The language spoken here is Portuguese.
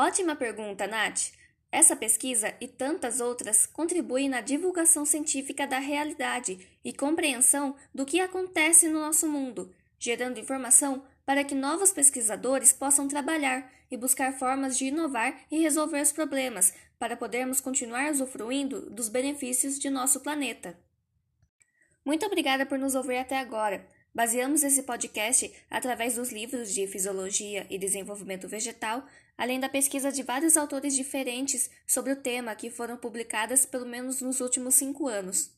Ótima pergunta, Nath! Essa pesquisa e tantas outras contribuem na divulgação científica da realidade e compreensão do que acontece no nosso mundo, gerando informação para que novos pesquisadores possam trabalhar e buscar formas de inovar e resolver os problemas, para podermos continuar usufruindo dos benefícios de nosso planeta. Muito obrigada por nos ouvir até agora. Baseamos esse podcast através dos livros de Fisiologia e Desenvolvimento Vegetal, além da pesquisa de vários autores diferentes sobre o tema que foram publicadas pelo menos nos últimos cinco anos.